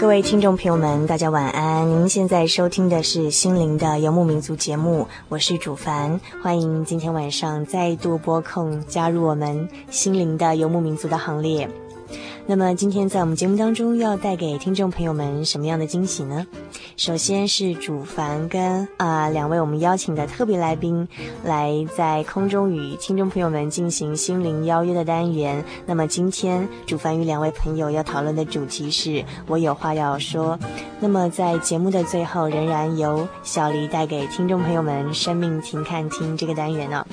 各位听众朋友们，大家晚安。您现在收听的是《心灵的游牧民族》节目，我是主凡，欢迎今天晚上再度播控加入我们《心灵的游牧民族》的行列。那么今天在我们节目当中要带给听众朋友们什么样的惊喜呢？首先是主凡跟啊、两位我们邀请的特别来宾来在空中与听众朋友们进行心灵邀约的单元。那么今天主凡与两位朋友要讨论的主题是我有话要说。那么在节目的最后，仍然由小黎带给听众朋友们生命停看听这个单元呢、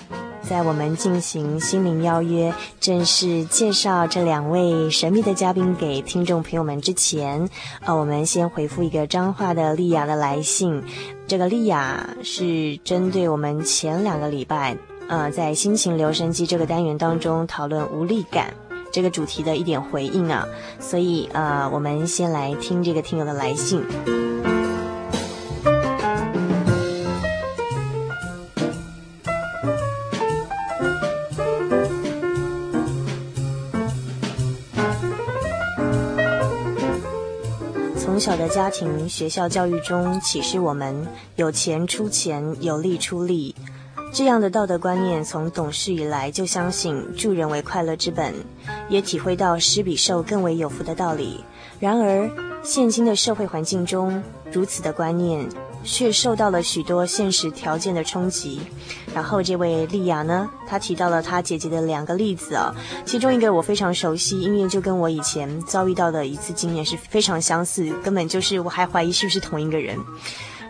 在我们进行心灵邀约，正式介绍这两位神秘的嘉宾给听众朋友们之前，呃，我们先回复一个彰化的丽雅的来信。这个丽雅是针对我们前两个礼拜，呃，在心情留声机这个单元当中讨论无力感这个主题的一点回应啊，所以呃，我们先来听这个听友的来信。小的家庭、学校教育中启示我们：有钱出钱，有力出力。这样的道德观念，从懂事以来就相信助人为快乐之本，也体会到施比受更为有福的道理。然而，现今的社会环境中，如此的观念却受到了许多现实条件的冲击。然后，这位丽雅呢，她提到了她姐姐的两个例子啊，其中一个我非常熟悉，因为就跟我以前遭遇到的一次经验是非常相似，根本就是我还怀疑是不是同一个人。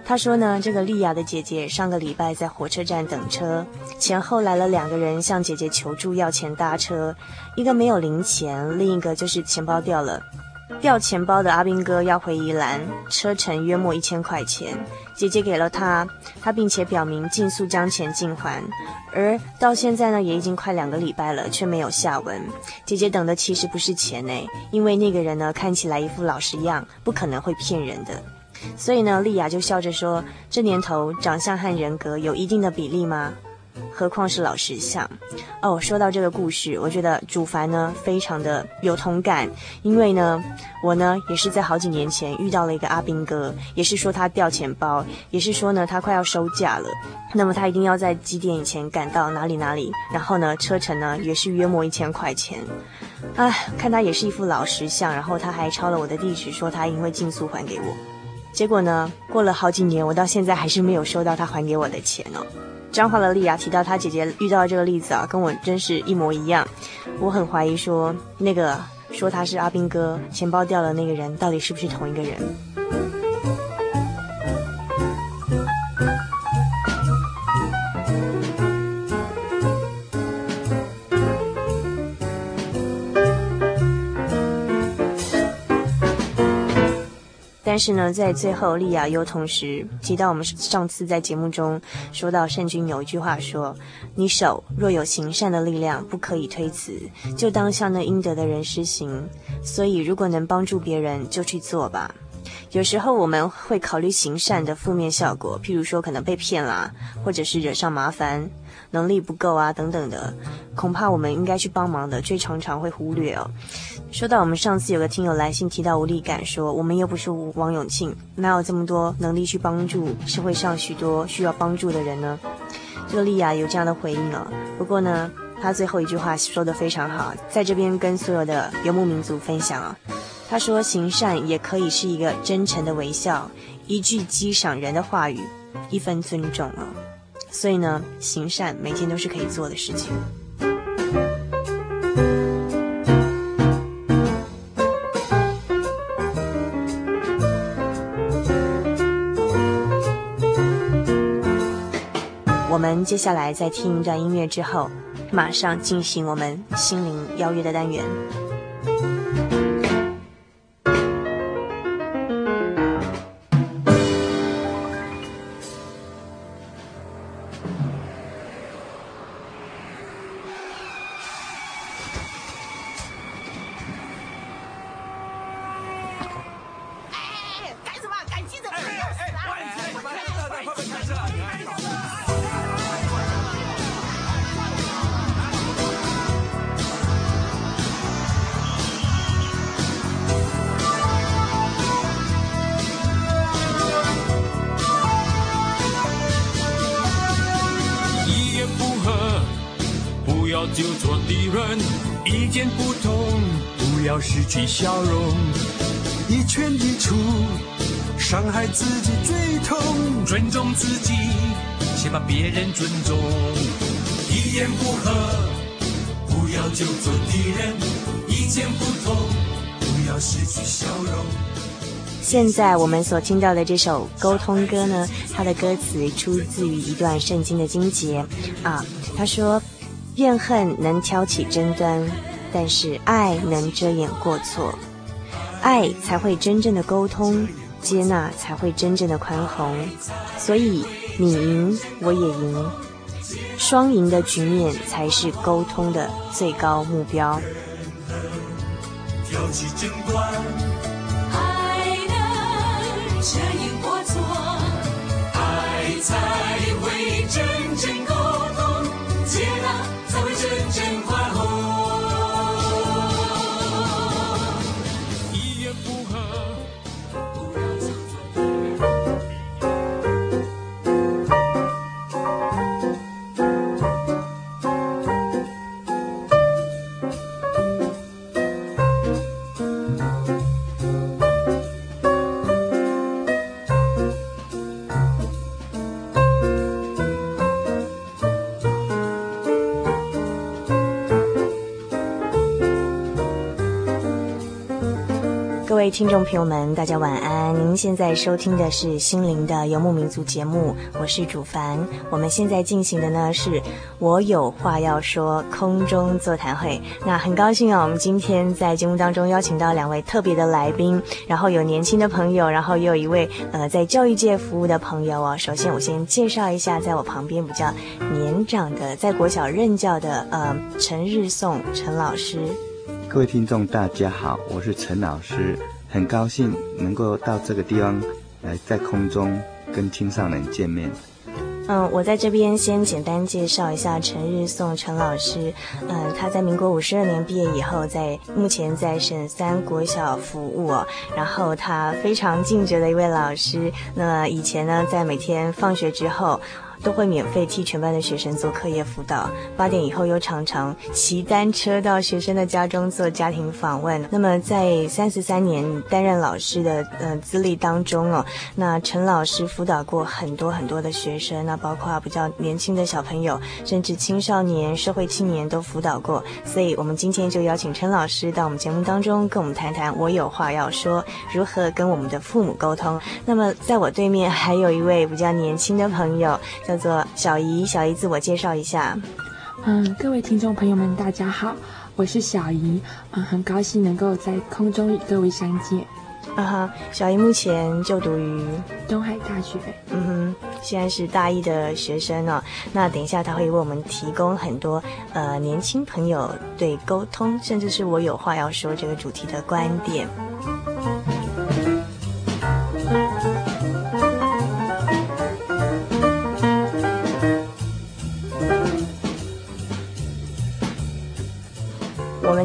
她说呢，这个丽雅的姐姐上个礼拜在火车站等车，前后来了两个人向姐姐求助要钱搭车，一个没有零钱，另一个就是钱包掉了。掉钱包的阿兵哥要回宜兰，车程约莫一千块钱。姐姐给了他，他并且表明尽速将钱尽还。而到现在呢，也已经快两个礼拜了，却没有下文。姐姐等的其实不是钱呢，因为那个人呢看起来一副老实样，不可能会骗人的。所以呢，丽雅就笑着说：“这年头，长相和人格有一定的比例吗？”何况是老实相哦。说到这个故事，我觉得主凡呢非常的有同感，因为呢，我呢也是在好几年前遇到了一个阿兵哥，也是说他掉钱包，也是说呢他快要收假了，那么他一定要在几点以前赶到哪里哪里，然后呢车程呢也是约莫一千块钱，唉，看他也是一副老实相，然后他还抄了我的地址，说他一定会尽速还给我，结果呢过了好几年，我到现在还是没有收到他还给我的钱哦。张华的丽亚提到她姐姐遇到的这个例子啊，跟我真是一模一样。我很怀疑说，那个说他是阿斌哥，钱包掉了那个人，到底是不是同一个人？但是呢，在最后，丽雅又同时提到我们上次在节目中说到圣君有一句话说：“你手若有行善的力量，不可以推辞，就当向那应得的人施行。所以，如果能帮助别人，就去做吧。”有时候我们会考虑行善的负面效果，譬如说可能被骗啦，或者是惹上麻烦。能力不够啊等等的，恐怕我们应该去帮忙的，却常常会忽略哦。说到我们上次有个听友来信提到无力感说，我们又不是王永庆，哪有这么多能力去帮助社会上许多需要帮助的人呢？这个莉亚有这样的回应哦。不过呢，她最后一句话说得非常好，在这边跟所有的游牧民族分享啊。她说：“行善也可以是一个真诚的微笑，一句击赏人的话语，一份尊重啊。所以呢，行善每天都是可以做的事情。”接下来在听一段音乐之后，马上进行我们心灵邀约的单元。笑容，一拳一出，伤害自己最痛。尊重自己，先把别人尊重。一言不合，不要就做敌人。意见不同，不要失去笑容。现在我们所听到的这首沟通歌呢，它的歌词出自于一段圣经的经节啊。他说：“怨恨能挑起争端。”但是爱能遮掩过错，爱才会真正的沟通，接纳才会真正的宽宏。所以你赢我也赢，双赢的局面才是沟通的最高目标。听众朋友们，大家晚安。您现在收听的是心灵的游牧民族节目，我是主凡。我们现在进行的呢是我有话要说空中座谈会。那很高兴啊，我们今天在节目当中邀请到两位特别的来宾，然后有年轻的朋友，然后也有一位呃在教育界服务的朋友哦。首先我先介绍一下，在我旁边比较年长的，在国小任教的呃陈日颂陈老师。各位听众大家好，我是陈老师。很高兴能够到这个地方来，在空中跟青少年见面。嗯，我在这边先简单介绍一下陈日颂陈老师。嗯，他在民国五十二年毕业以后，在目前在省三国小服务。然后他非常尽责的一位老师。那以前呢，在每天放学之后。都会免费替全班的学生做课业辅导，八点以后又常常骑单车到学生的家中做家庭访问。那么在三十三年担任老师的呃资历当中哦，那陈老师辅导过很多很多的学生，那包括比较年轻的小朋友，甚至青少年、社会青年都辅导过。所以我们今天就邀请陈老师到我们节目当中，跟我们谈谈我有话要说，如何跟我们的父母沟通。那么在我对面还有一位比较年轻的朋友。叫做小姨，小姨自我介绍一下。嗯，各位听众朋友们，大家好，我是小姨。嗯，很高兴能够在空中与各位相见。啊哈，小姨目前就读于东海大学。嗯哼，现在是大一的学生哦。那等一下他会为我们提供很多呃年轻朋友对沟通，甚至是我有话要说这个主题的观点。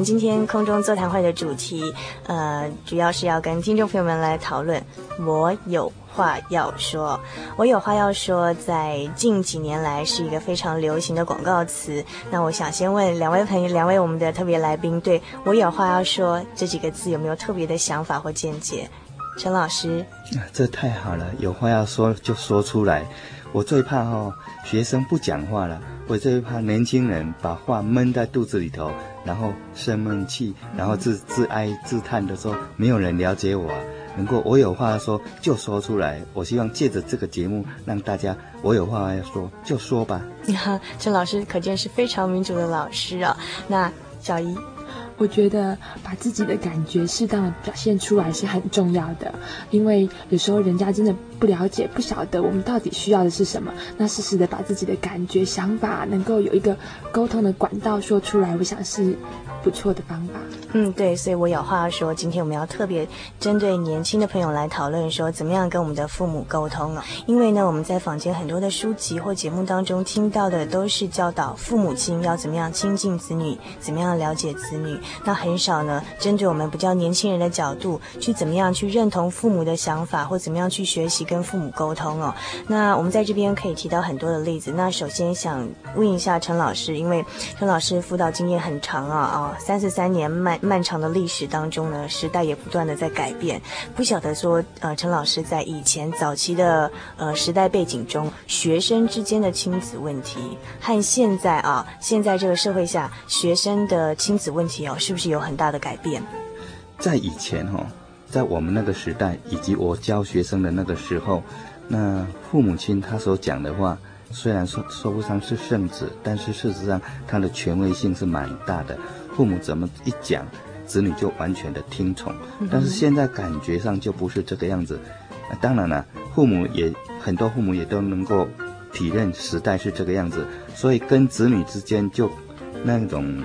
今天空中座谈会的主题，呃，主要是要跟听众朋友们来讨论。我有话要说，我有话要说，在近几年来是一个非常流行的广告词。那我想先问两位朋友，两位我们的特别来宾，对我有话要说这几个字有没有特别的想法或见解？陈老师，这太好了，有话要说就说出来。我最怕哦，学生不讲话了。我最怕年轻人把话闷在肚子里头，然后生闷气，然后自自哀自叹的说：“没有人了解我啊。”能够我有话说就说出来。我希望借着这个节目，让大家我有话要说就说吧。陈老师可见是非常民主的老师啊。那小姨。我觉得把自己的感觉适当的表现出来是很重要的，因为有时候人家真的不了解、不晓得我们到底需要的是什么。那适时的把自己的感觉、想法能够有一个沟通的管道说出来，我想是不错的方法。嗯，对，所以我有话要说。今天我们要特别针对年轻的朋友来讨论，说怎么样跟我们的父母沟通啊？因为呢，我们在坊间很多的书籍或节目当中听到的都是教导父母亲要怎么样亲近子女，怎么样了解子女。那很少呢，针对我们比较年轻人的角度，去怎么样去认同父母的想法，或怎么样去学习跟父母沟通哦。那我们在这边可以提到很多的例子。那首先想问一下陈老师，因为陈老师辅导经验很长啊，啊，三十三年漫漫长的历史当中呢，时代也不断的在改变。不晓得说，呃，陈老师在以前早期的呃时代背景中，学生之间的亲子问题，和现在啊，现在这个社会下学生的亲子问题哦。是不是有很大的改变？在以前哈，在我们那个时代，以及我教学生的那个时候，那父母亲他所讲的话，虽然说说不上是圣旨，但是事实上他的权威性是蛮大的。父母怎么一讲，子女就完全的听从。但是现在感觉上就不是这个样子。当然了，父母也很多，父母也都能够体认时代是这个样子，所以跟子女之间就那种。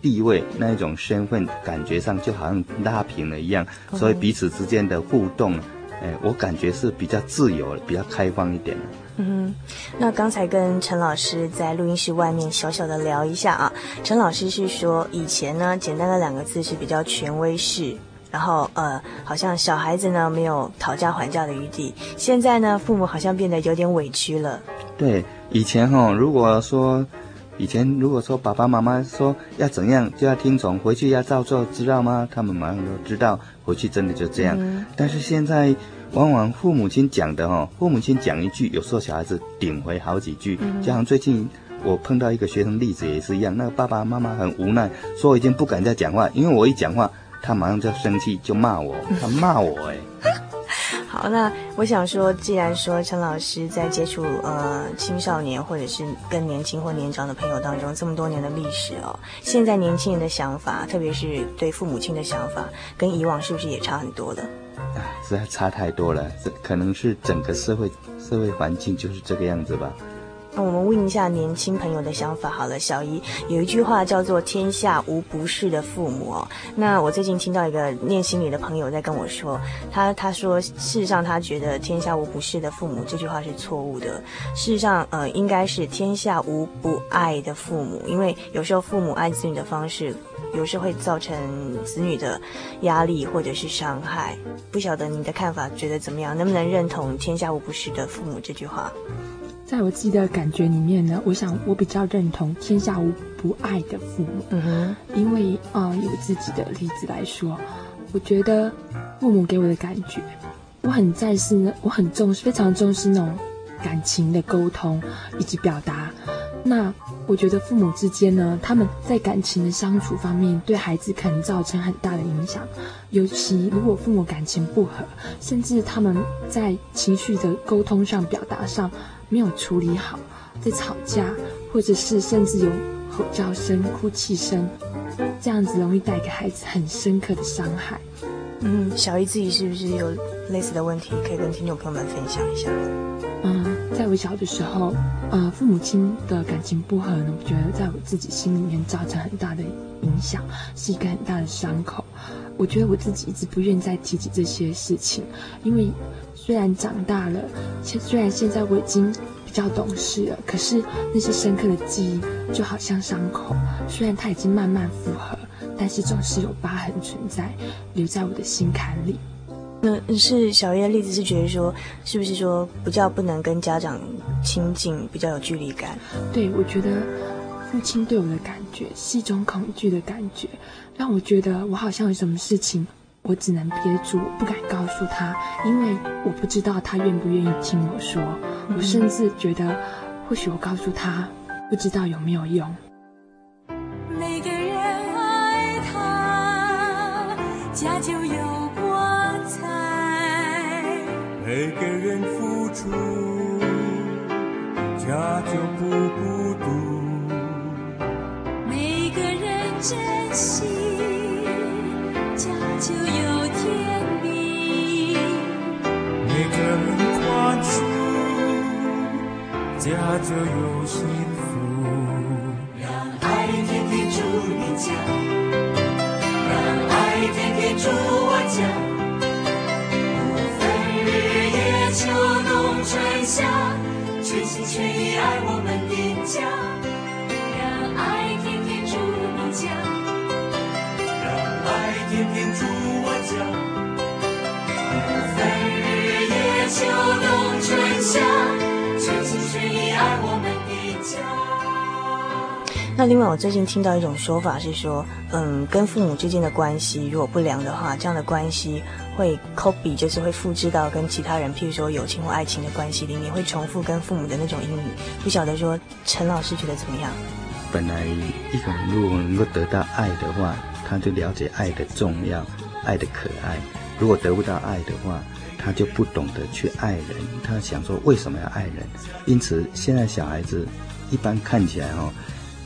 地位那一种身份，感觉上就好像拉平了一样，所以彼此之间的互动，哎，我感觉是比较自由、比较开放一点。嗯哼，那刚才跟陈老师在录音室外面小小的聊一下啊，陈老师是说以前呢，简单的两个字是比较权威式，然后呃，好像小孩子呢没有讨价还价的余地，现在呢，父母好像变得有点委屈了。对，以前哈、哦，如果说。以前如果说爸爸妈妈说要怎样就要听从，回去要照做，知道吗？他们马上都知道，回去真的就这样。嗯、但是现在往往父母亲讲的哈，父母亲讲一句，有时候小孩子顶回好几句。嗯、就像最近我碰到一个学生例子也是一样，那个爸爸妈妈很无奈，说已经不敢再讲话，因为我一讲话，他马上就生气，就骂我，他骂我哎。好，那我想说，既然说陈老师在接触呃青少年或者是更年轻或年长的朋友当中这么多年的历史哦，现在年轻人的想法，特别是对父母亲的想法，跟以往是不是也差很多了？啊，实在差太多了，这可能是整个社会社会环境就是这个样子吧。那我们问一下年轻朋友的想法好了，小姨有一句话叫做“天下无不是的父母”。那我最近听到一个念心理的朋友在跟我说，他他说事实上他觉得“天下无不是的父母”这句话是错误的。事实上，呃，应该是“天下无不爱的父母”，因为有时候父母爱子女的方式，有时候会造成子女的压力或者是伤害。不晓得你的看法，觉得怎么样？能不能认同“天下无不是的父母”这句话？在我自己的感觉里面呢，我想我比较认同“天下无不爱的父母”。嗯哼，因为啊、呃，以我自己的例子来说，我觉得父母给我的感觉，我很在视呢，我很重视，非常重视那种感情的沟通以及表达。那我觉得父母之间呢，他们在感情的相处方面，对孩子可能造成很大的影响。尤其如果父母感情不和，甚至他们在情绪的沟通上、表达上。没有处理好，在吵架，或者是甚至有吼叫声、哭泣声，这样子容易带给孩子很深刻的伤害。嗯，小姨自己是不是有类似的问题，可以跟听众朋友们分享一下？嗯，在我小的时候，呃，父母亲的感情不和呢，我觉得在我自己心里面造成很大的影响，是一个很大的伤口。我觉得我自己一直不愿意再提起这些事情，因为。虽然长大了，现虽然现在我已经比较懂事了，可是那些深刻的记忆就好像伤口，虽然它已经慢慢复合，但是总是有疤痕存在，留在我的心坎里。那是小叶的例子是觉得说，是不是说比较不能跟家长亲近，比较有距离感？对，我觉得父亲对我的感觉是一种恐惧的感觉，让我觉得我好像有什么事情。我只能憋住，不敢告诉他，因为我不知道他愿不愿意听我说。我甚至觉得，或许我告诉他，不知道有没有用。每个人爱他，家就有光彩；每个人付出，家就不孤独；珍惜。家。就有甜蜜，每个人宽恕，家。就有幸福。让爱天天住你家，让爱天天住我家。不分日夜秋冬春夏，全心全意爱我们的家。春夏，全心全意爱我们的家。那另外，我最近听到一种说法是说，嗯，跟父母之间的关系如果不良的话，这样的关系会 copy，就是会复制到跟其他人，譬如说友情或爱情的关系里面，会重复跟父母的那种阴影。不晓得说，陈老师觉得怎么样？本来一个人如果能够得到爱的话，他就了解爱的重要，爱的可爱。如果得不到爱的话，他就不懂得去爱人，他想说为什么要爱人？因此，现在小孩子一般看起来哦，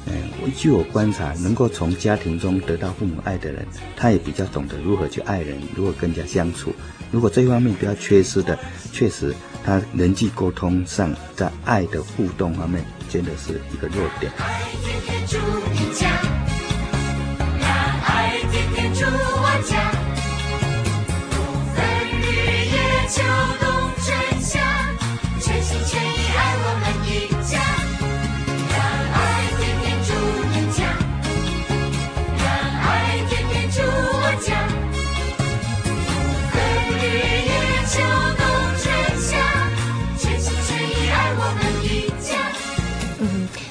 嗯，据我观察，能够从家庭中得到父母爱的人，他也比较懂得如何去爱人，如何跟人家相处。如果这一方面比较缺失的，确实他人际沟通上在爱的互动方面，真的是一个弱点。爱天天住你家，让爱天天住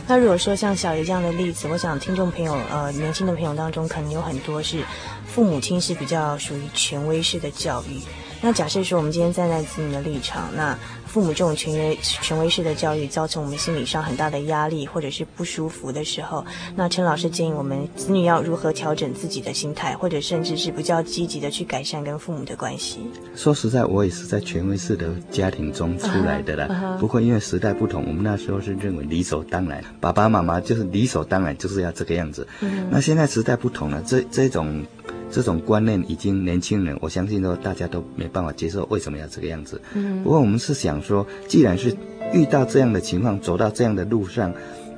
那如果说像小鱼这样的例子，我想听众朋友呃，年轻的朋友当中，可能有很多是父母亲是比较属于权威式的教育。那假设说，我们今天站在子女的立场，那父母这种权威权威式的教育，造成我们心理上很大的压力或者是不舒服的时候，那陈老师建议我们子女要如何调整自己的心态，或者甚至是比较积极的去改善跟父母的关系？说实在，我也是在权威式的家庭中出来的啦。Uh -huh. 不过因为时代不同，我们那时候是认为理所当然，爸爸妈妈就是理所当然就是要这个样子。Uh -huh. 那现在时代不同了，这这种。这种观念已经年轻人，我相信说大家都没办法接受，为什么要这个样子？嗯，不过我们是想说，既然是遇到这样的情况，走到这样的路上，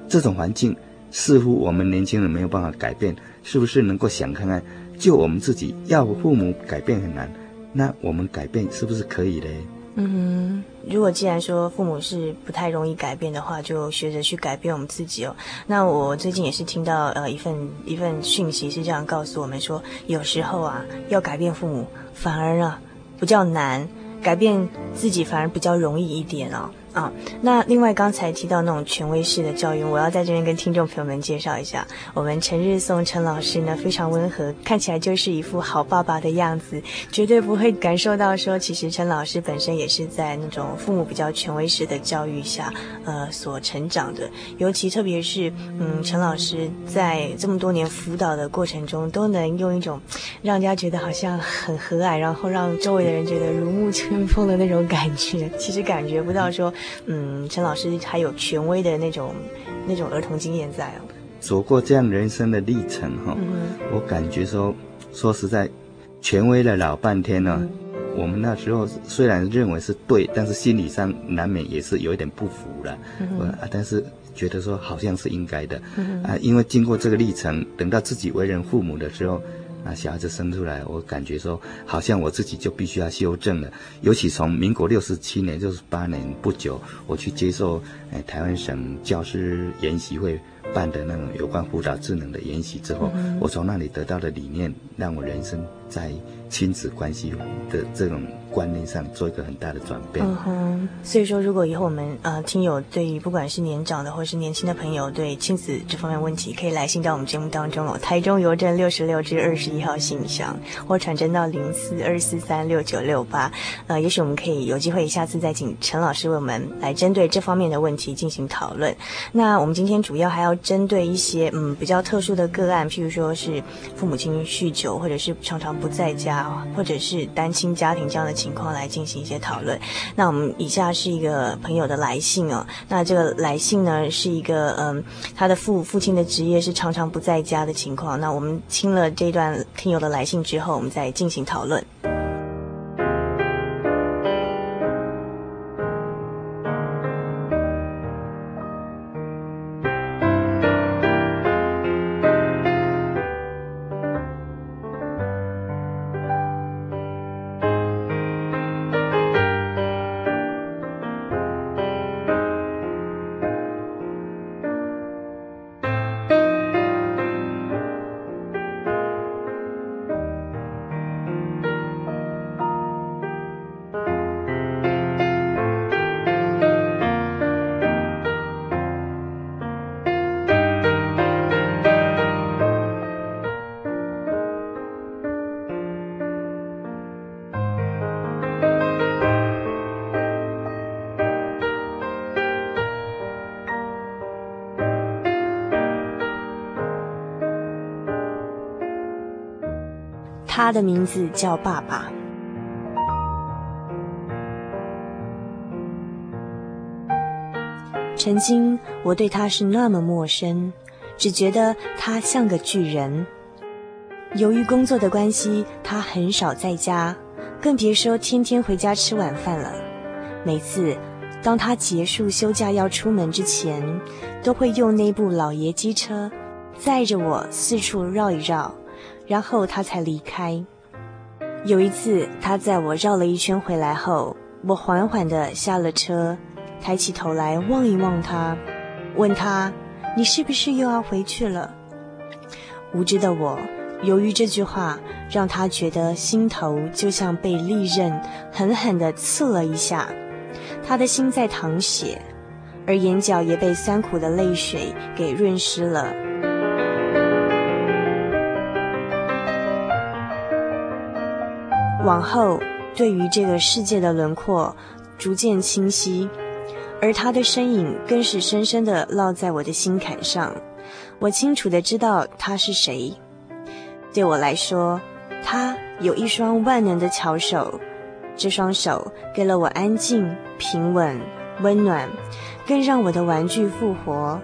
这种环境似乎我们年轻人没有办法改变，是不是能够想看看，就我们自己要父母改变很难，那我们改变是不是可以嘞？嗯，如果既然说父母是不太容易改变的话，就学着去改变我们自己哦。那我最近也是听到呃一份一份讯息是这样告诉我们说，有时候啊要改变父母反而啊比较难，改变自己反而比较容易一点哦。啊，那另外刚才提到那种权威式的教育，我要在这边跟听众朋友们介绍一下，我们陈日松陈老师呢非常温和，看起来就是一副好爸爸的样子，绝对不会感受到说，其实陈老师本身也是在那种父母比较权威式的教育下，呃，所成长的。尤其特别是，嗯，陈老师在这么多年辅导的过程中，都能用一种让人家觉得好像很和蔼，然后让周围的人觉得如沐春风的那种感觉，其实感觉不到说。嗯，陈老师还有权威的那种那种儿童经验在哦。走过这样人生的历程哈、哦嗯，我感觉说说实在，权威了老半天呢、哦嗯。我们那时候虽然认为是对，但是心理上难免也是有一点不服了。嗯啊，但是觉得说好像是应该的。嗯啊，因为经过这个历程，等到自己为人父母的时候。那小孩子生出来，我感觉说好像我自己就必须要修正了。尤其从民国六十七年、六十八年不久，我去接受哎台湾省教师研习会办的那种有关辅导智能的研习之后，嗯、我从那里得到的理念，让我人生在亲子关系的这种。观念上做一个很大的转变。嗯哼，所以说，如果以后我们呃听友对于不管是年长的或是年轻的朋友对亲子这方面问题，可以来信到我们节目当中哦。台中邮政六十六至二十一号信箱，或传真到零四二四三六九六八。呃，也许我们可以有机会下次再请陈老师为我们来针对这方面的问题进行讨论。那我们今天主要还要针对一些嗯比较特殊的个案，譬如说是父母亲酗酒，或者是常常不在家，或者是单亲家庭这样的。情况来进行一些讨论。那我们以下是一个朋友的来信哦。那这个来信呢，是一个嗯，他的父父亲的职业是常常不在家的情况。那我们听了这段听友的来信之后，我们再进行讨论。他的名字叫爸爸。曾经我对他是那么陌生，只觉得他像个巨人。由于工作的关系，他很少在家，更别说天天回家吃晚饭了。每次当他结束休假要出门之前，都会用那部老爷机车载着我四处绕一绕。然后他才离开。有一次，他载我绕了一圈回来后，我缓缓地下了车，抬起头来望一望他，问他：“你是不是又要回去了？”无知的我，由于这句话，让他觉得心头就像被利刃狠狠地刺了一下，他的心在淌血，而眼角也被酸苦的泪水给润湿了。往后，对于这个世界的轮廓逐渐清晰，而他的身影更是深深地烙在我的心坎上。我清楚的知道他是谁。对我来说，他有一双万能的巧手，这双手给了我安静、平稳、温暖，更让我的玩具复活。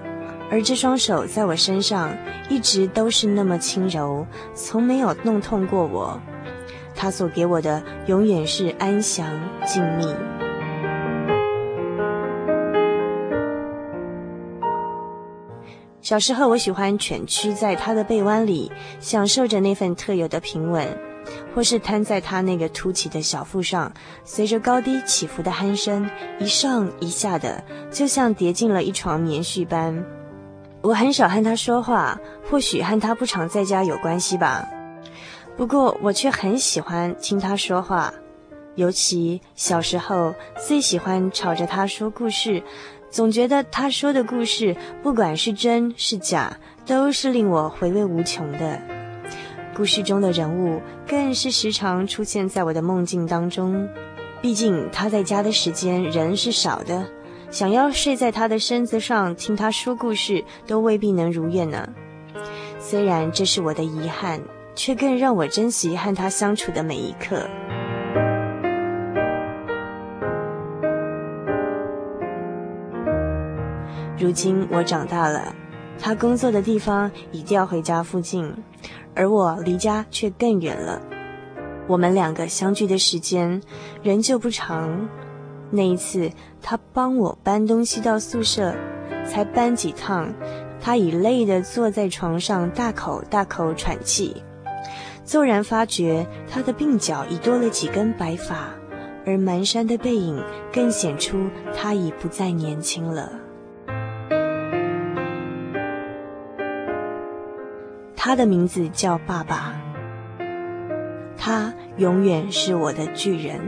而这双手在我身上一直都是那么轻柔，从没有弄痛过我。他所给我的永远是安详静谧。小时候，我喜欢蜷曲在他的臂弯里，享受着那份特有的平稳，或是瘫在他那个凸起的小腹上，随着高低起伏的鼾声，一上一下的，就像叠进了一床棉絮般。我很少和他说话，或许和他不常在家有关系吧。不过我却很喜欢听他说话，尤其小时候最喜欢吵着他说故事，总觉得他说的故事不管是真是假，都是令我回味无穷的。故事中的人物更是时常出现在我的梦境当中。毕竟他在家的时间人是少的，想要睡在他的身子上听他说故事都未必能如愿呢。虽然这是我的遗憾。却更让我珍惜和他相处的每一刻。如今我长大了，他工作的地方已调回家附近，而我离家却更远了。我们两个相聚的时间仍旧不长。那一次，他帮我搬东西到宿舍，才搬几趟，他已累得坐在床上大口大口喘气。骤然发觉他的鬓角已多了几根白发，而蹒跚的背影更显出他已不再年轻了。他的名字叫爸爸，他永远是我的巨人。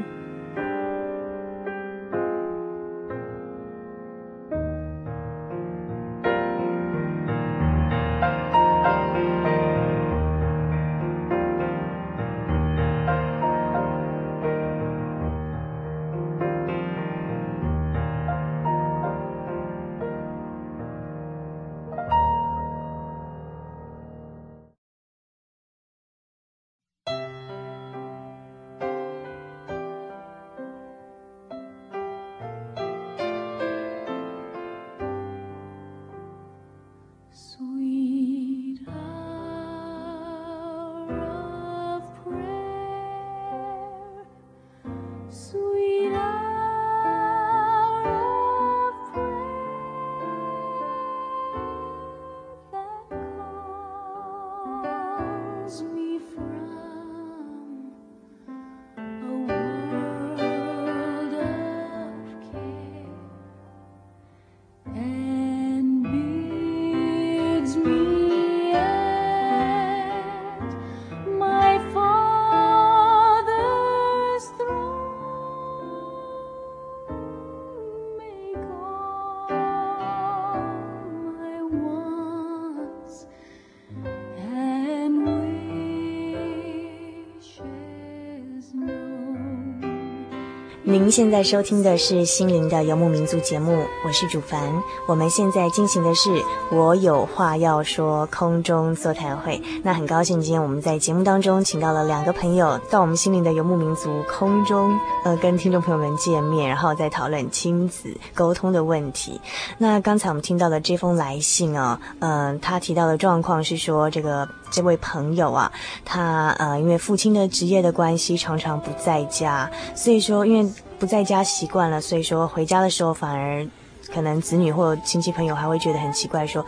您现在收听的是《心灵的游牧民族》节目，我是主凡。我们现在进行的是“我有话要说”空中座谈会。那很高兴，今天我们在节目当中请到了两个朋友到我们《心灵的游牧民族》空中，呃，跟听众朋友们见面，然后再讨论亲子沟通的问题。那刚才我们听到的这封来信啊，嗯、呃，他提到的状况是说，这个这位朋友啊，他呃，因为父亲的职业的关系，常常不在家，所以说因为。不在家习惯了，所以说回家的时候反而可能子女或亲戚朋友还会觉得很奇怪，说，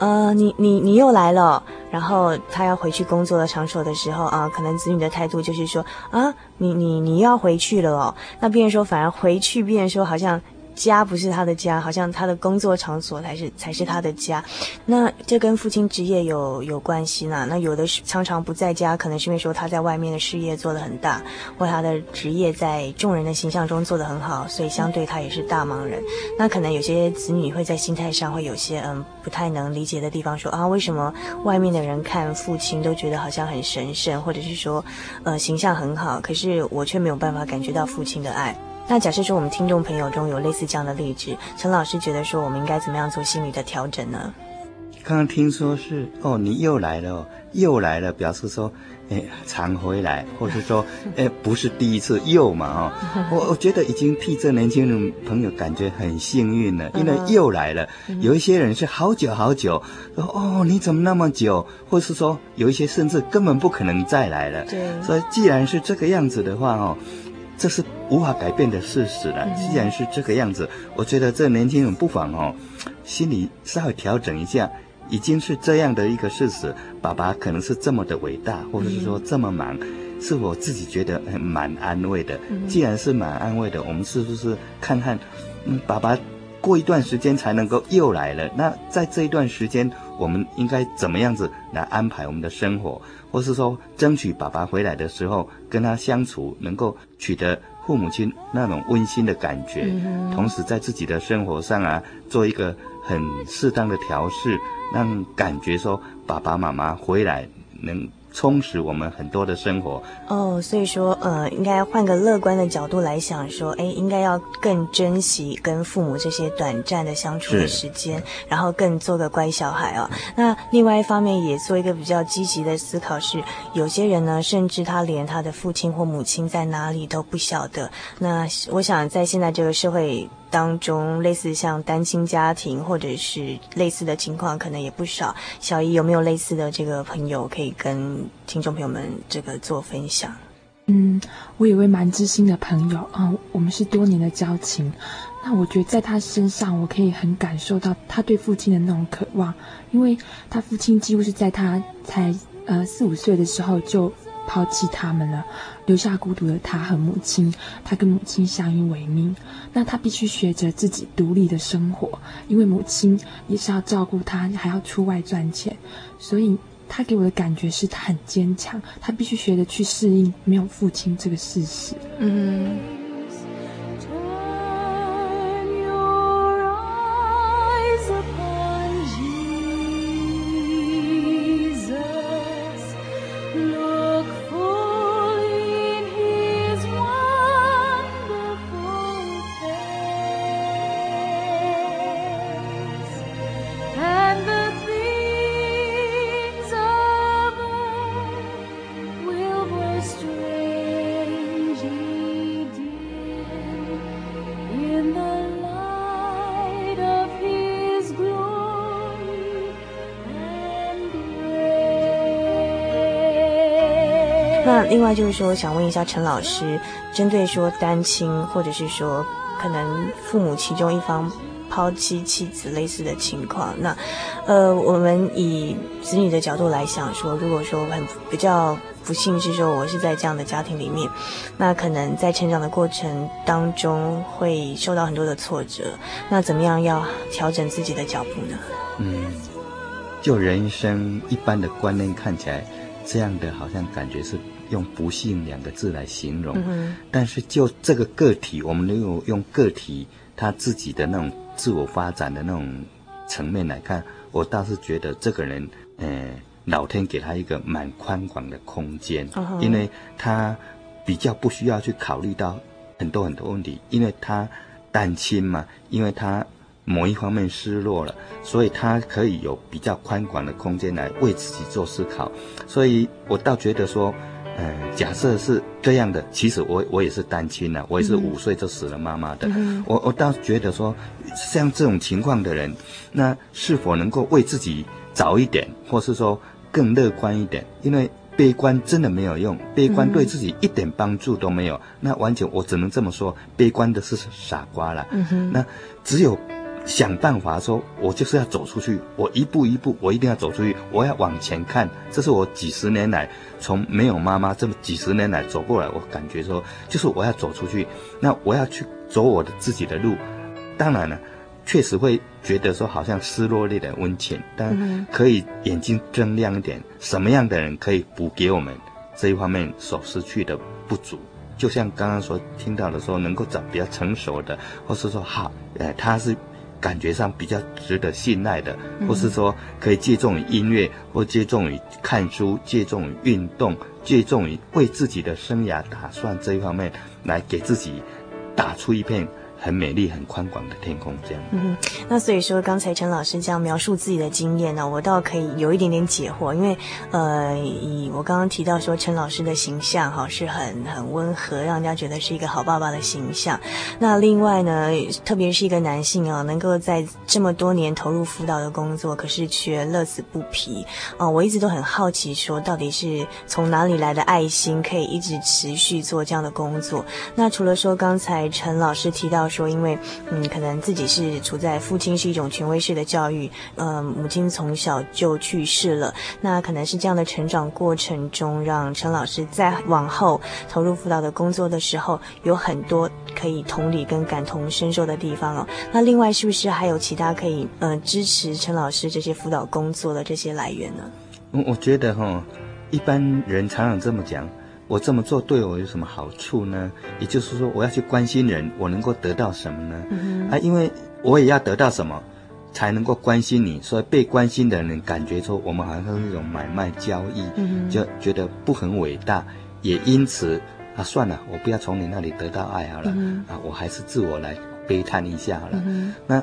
呃，你你你又来了。然后他要回去工作的场所的时候啊，可能子女的态度就是说，啊，你你你要回去了哦。那变成说反而回去，变成说好像。家不是他的家，好像他的工作场所才是才是他的家。那这跟父亲职业有有关系呢？那有的是常常不在家，可能是因为说他在外面的事业做得很大，或他的职业在众人的形象中做得很好，所以相对他也是大忙人。那可能有些子女会在心态上会有些嗯不太能理解的地方说，说啊，为什么外面的人看父亲都觉得好像很神圣，或者是说呃形象很好，可是我却没有办法感觉到父亲的爱。那假设说我们听众朋友中有类似这样的例子，陈老师觉得说我们应该怎么样做心理的调整呢？刚刚听说是哦，你又来了，又来了，表示说，哎，常回来，或是说，哎，不是第一次又嘛哦，我我觉得已经替这年轻人朋友感觉很幸运了，因为又来了。有一些人是好久好久，说哦，你怎么那么久？或是说有一些甚至根本不可能再来了。对，所以既然是这个样子的话哦。这是无法改变的事实了。既然是这个样子，我觉得这年轻人不妨哦，心里稍微调整一下。已经是这样的一个事实，爸爸可能是这么的伟大，或者是说这么忙，是我自己觉得很蛮安慰的。既然是蛮安慰的，我们是不是看看，嗯，爸爸过一段时间才能够又来了？那在这一段时间，我们应该怎么样子来安排我们的生活？或是说，争取爸爸回来的时候跟他相处，能够取得父母亲那种温馨的感觉，嗯、同时在自己的生活上啊，做一个很适当的调试，让感觉说爸爸妈妈回来能。充实我们很多的生活哦，所以说，呃，应该换个乐观的角度来想，说，哎，应该要更珍惜跟父母这些短暂的相处的时间，然后更做个乖小孩哦。那另外一方面，也做一个比较积极的思考是，有些人呢，甚至他连他的父亲或母亲在哪里都不晓得。那我想，在现在这个社会。当中类似像单亲家庭或者是类似的情况，可能也不少。小姨有没有类似的这个朋友可以跟听众朋友们这个做分享？嗯，我有位蛮知心的朋友啊，我们是多年的交情。那我觉得在他身上，我可以很感受到他对父亲的那种渴望，因为他父亲几乎是在他才呃四五岁的时候就抛弃他们了，留下孤独的他和母亲。他跟母亲相依为命，那他必须学着自己独立的生活，因为母亲也是要照顾他，还要出外赚钱，所以他给我的感觉是他很坚强，他必须学着去适应没有父亲这个事实。嗯。另外就是说，想问一下陈老师，针对说单亲，或者是说可能父母其中一方抛弃妻子类似的情况，那呃，我们以子女的角度来想说，如果说很比较不幸是说我是在这样的家庭里面，那可能在成长的过程当中会受到很多的挫折，那怎么样要调整自己的脚步呢？嗯，就人生一般的观念看起来，这样的好像感觉是。用不幸两个字来形容，嗯，但是就这个个体，我们能够用个体他自己的那种自我发展的那种层面来看，我倒是觉得这个人，呃，老天给他一个蛮宽广的空间，嗯，因为他比较不需要去考虑到很多很多问题，因为他单亲嘛，因为他某一方面失落了，所以他可以有比较宽广的空间来为自己做思考，所以我倒觉得说。嗯，假设是这样的，其实我我也是单亲呐，我也是五岁就死了妈妈的。嗯、我我倒觉得说，像这种情况的人，那是否能够为自己早一点，或是说更乐观一点？因为悲观真的没有用，悲观对自己一点帮助都没有。嗯、那完全我只能这么说，悲观的是傻瓜了。嗯哼，那只有。想办法说，我就是要走出去，我一步一步，我一定要走出去，我要往前看。这是我几十年来从没有妈妈这么几十年来走过来，我感觉说，就是我要走出去。那我要去走我的自己的路。当然了，确实会觉得说好像失落，有点温情，但可以眼睛睁亮一点。什么样的人可以补给我们这一方面所失去的不足？就像刚刚所听到的说，能够找比较成熟的，或是说好，呃，他是。感觉上比较值得信赖的，或是说可以借重于音乐，或借重于看书，借重于运动，借重于为自己的生涯打算这一方面，来给自己打出一片。很美丽、很宽广的天空，这样。嗯，那所以说，刚才陈老师这样描述自己的经验呢，我倒可以有一点点解惑，因为，呃，以我刚刚提到说，陈老师的形象哈是很很温和，让人家觉得是一个好爸爸的形象。那另外呢，特别是一个男性啊，能够在这么多年投入辅导的工作，可是却乐此不疲啊，我一直都很好奇，说到底是从哪里来的爱心，可以一直持续做这样的工作？那除了说刚才陈老师提到。说，因为嗯，可能自己是处在父亲是一种权威式的教育，呃，母亲从小就去世了，那可能是这样的成长过程中，让陈老师在往后投入辅导的工作的时候，有很多可以同理跟感同身受的地方哦。那另外，是不是还有其他可以呃支持陈老师这些辅导工作的这些来源呢？我我觉得哈、哦，一般人常常这么讲。我这么做对我有什么好处呢？也就是说，我要去关心人，我能够得到什么呢？嗯、啊，因为我也要得到什么，才能够关心你。所以被关心的人感觉说，我们好像是一种买卖交易，嗯，就觉得不很伟大。也因此啊，算了，我不要从你那里得到爱好了，嗯、啊，我还是自我来悲叹一下好了。嗯、那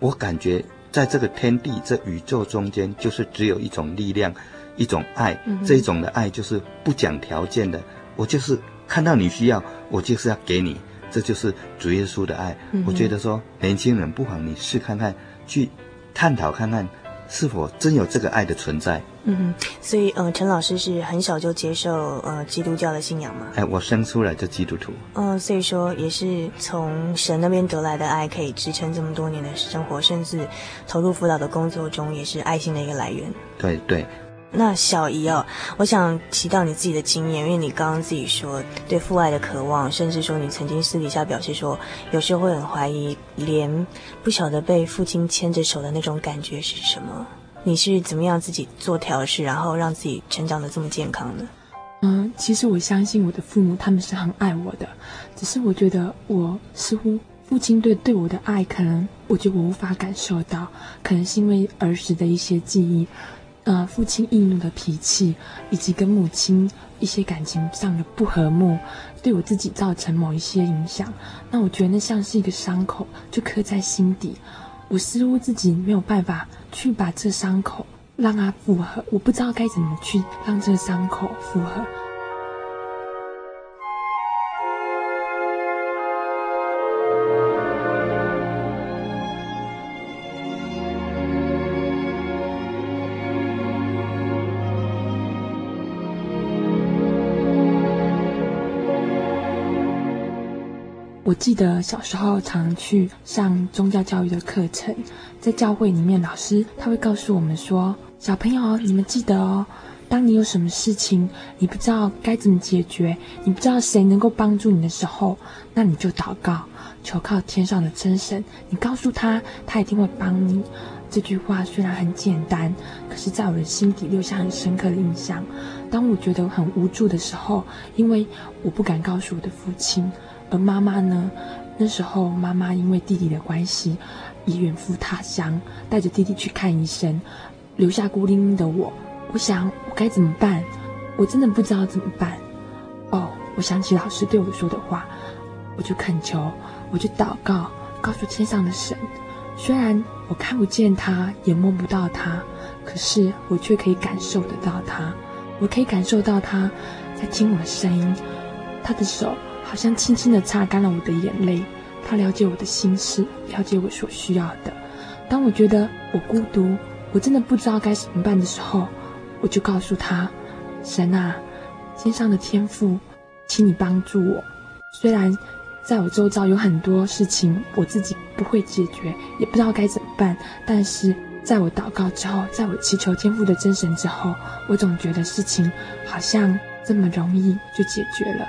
我感觉在这个天地、这宇宙中间，就是只有一种力量。一种爱，这一种的爱就是不讲条件的，我就是看到你需要，我就是要给你，这就是主耶稣的爱。我觉得说，年轻人不妨你试看看，去探讨看看，是否真有这个爱的存在。嗯哼，所以呃，陈老师是很小就接受呃基督教的信仰吗？哎，我生出来就基督徒。嗯、呃，所以说也是从神那边得来的爱，可以支撑这么多年的生活，甚至投入辅导的工作中，也是爱心的一个来源。对对。那小姨哦，我想提到你自己的经验，因为你刚刚自己说对父爱的渴望，甚至说你曾经私底下表示说，有时候会很怀疑，连不晓得被父亲牵着手的那种感觉是什么。你是怎么样自己做调试，然后让自己成长得这么健康的？嗯，其实我相信我的父母，他们是很爱我的，只是我觉得我似乎父亲对对我的爱，可能我觉得我无法感受到，可能是因为儿时的一些记忆，呃，父亲易怒的脾气，以及跟母亲一些感情上的不和睦，对我自己造成某一些影响。那我觉得那像是一个伤口，就刻在心底。我似乎自己没有办法去把这伤口让它复合，我不知道该怎么去让这伤口复合。我记得小时候常去上宗教教育的课程，在教会里面，老师他会告诉我们说：“小朋友，你们记得哦，当你有什么事情你不知道该怎么解决，你不知道谁能够帮助你的时候，那你就祷告，求靠天上的真神，你告诉他，他一定会帮你。”这句话虽然很简单，可是在我的心底留下很深刻的印象。当我觉得很无助的时候，因为我不敢告诉我的父亲。而妈妈呢？那时候妈妈因为弟弟的关系，已远赴他乡，带着弟弟去看医生，留下孤零零的我。我想我该怎么办？我真的不知道怎么办。哦，我想起老师对我说的话，我就恳求，我就祷告，告诉天上的神。虽然我看不见他，也摸不到他，可是我却可以感受得到他。我可以感受到他在听我的声音，他的手。好像轻轻地擦干了我的眼泪，他了解我的心事，了解我所需要的。当我觉得我孤独，我真的不知道该怎么办的时候，我就告诉他：“神啊，天上的天父，请你帮助我。虽然在我周遭有很多事情我自己不会解决，也不知道该怎么办，但是在我祷告之后，在我祈求天父的真神之后，我总觉得事情好像这么容易就解决了。”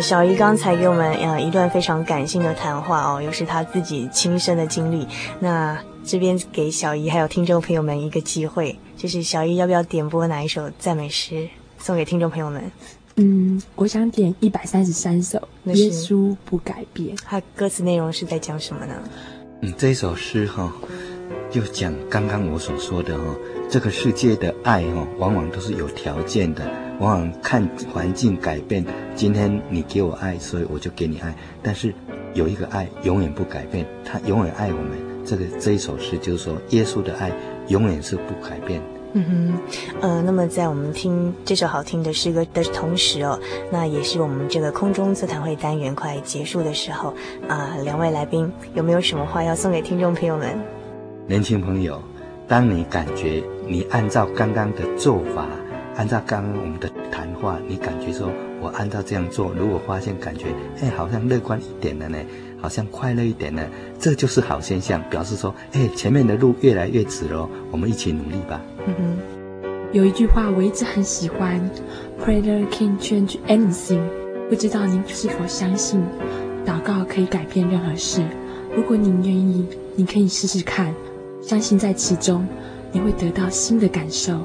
小姨刚才给我们呃一段非常感性的谈话哦，又是她自己亲身的经历。那这边给小姨还有听众朋友们一个机会，就是小姨要不要点播哪一首赞美诗送给听众朋友们？嗯，我想点一百三十三首《耶稣不改变》。它歌词内容是在讲什么呢？嗯，这首诗哈、哦，就讲刚刚我所说的哈、哦，这个世界的爱哈、哦，往往都是有条件的。往往看环境改变，今天你给我爱，所以我就给你爱。但是有一个爱永远不改变，他永远爱我们。这个这一首诗就是说，耶稣的爱永远是不改变。嗯哼，呃，那么在我们听这首好听的诗歌的同时哦，那也是我们这个空中座谈会单元快结束的时候啊，呃，两位来宾有没有什么话要送给听众朋友们？年轻朋友，当你感觉你按照刚刚的做法，按照刚刚我们的谈话，你感觉说我按照这样做，如果发现感觉哎好像乐观一点了呢，好像快乐一点呢，这就是好现象，表示说哎前面的路越来越直了，我们一起努力吧。嗯哼，有一句话我一直很喜欢，Prayer can change anything。不知道您是否相信，祷告可以改变任何事？如果您愿意，你可以试试看，相信在其中，你会得到新的感受。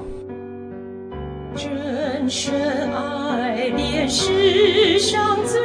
深爱恋世上最